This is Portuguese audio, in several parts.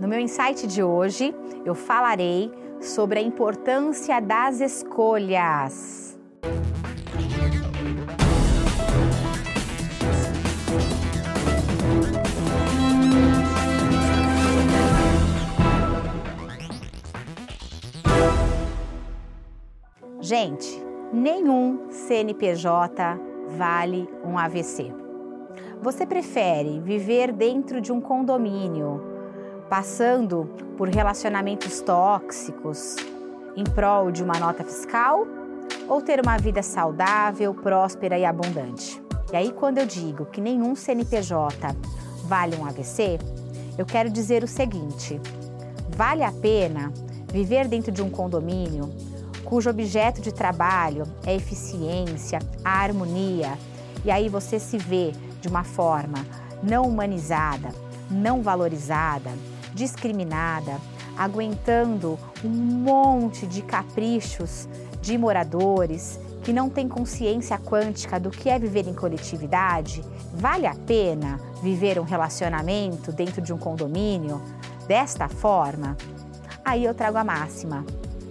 No meu insight de hoje, eu falarei sobre a importância das escolhas. Gente, nenhum CNPJ vale um AVC. Você prefere viver dentro de um condomínio, passando por relacionamentos tóxicos em prol de uma nota fiscal ou ter uma vida saudável, próspera e abundante? E aí, quando eu digo que nenhum CNPJ vale um AVC, eu quero dizer o seguinte: vale a pena viver dentro de um condomínio cujo objeto de trabalho é a eficiência, a harmonia, e aí você se vê de uma forma não humanizada, não valorizada, discriminada, aguentando um monte de caprichos de moradores que não têm consciência quântica do que é viver em coletividade, vale a pena viver um relacionamento dentro de um condomínio desta forma? Aí eu trago a máxima: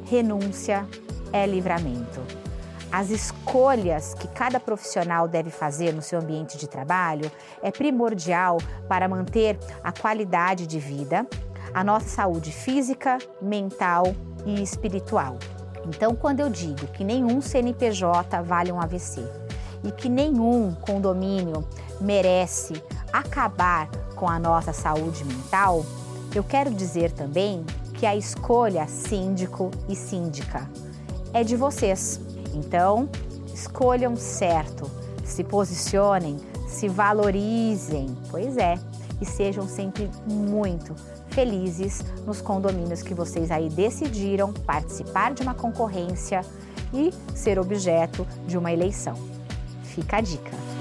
renúncia é livramento. As escolhas que cada profissional deve fazer no seu ambiente de trabalho é primordial para manter a qualidade de vida, a nossa saúde física, mental e espiritual. Então, quando eu digo que nenhum CNPJ vale um AVC e que nenhum condomínio merece acabar com a nossa saúde mental, eu quero dizer também que a escolha síndico e síndica é de vocês. Então, escolham certo, se posicionem, se valorizem, pois é, e sejam sempre muito felizes nos condomínios que vocês aí decidiram participar de uma concorrência e ser objeto de uma eleição. Fica a dica.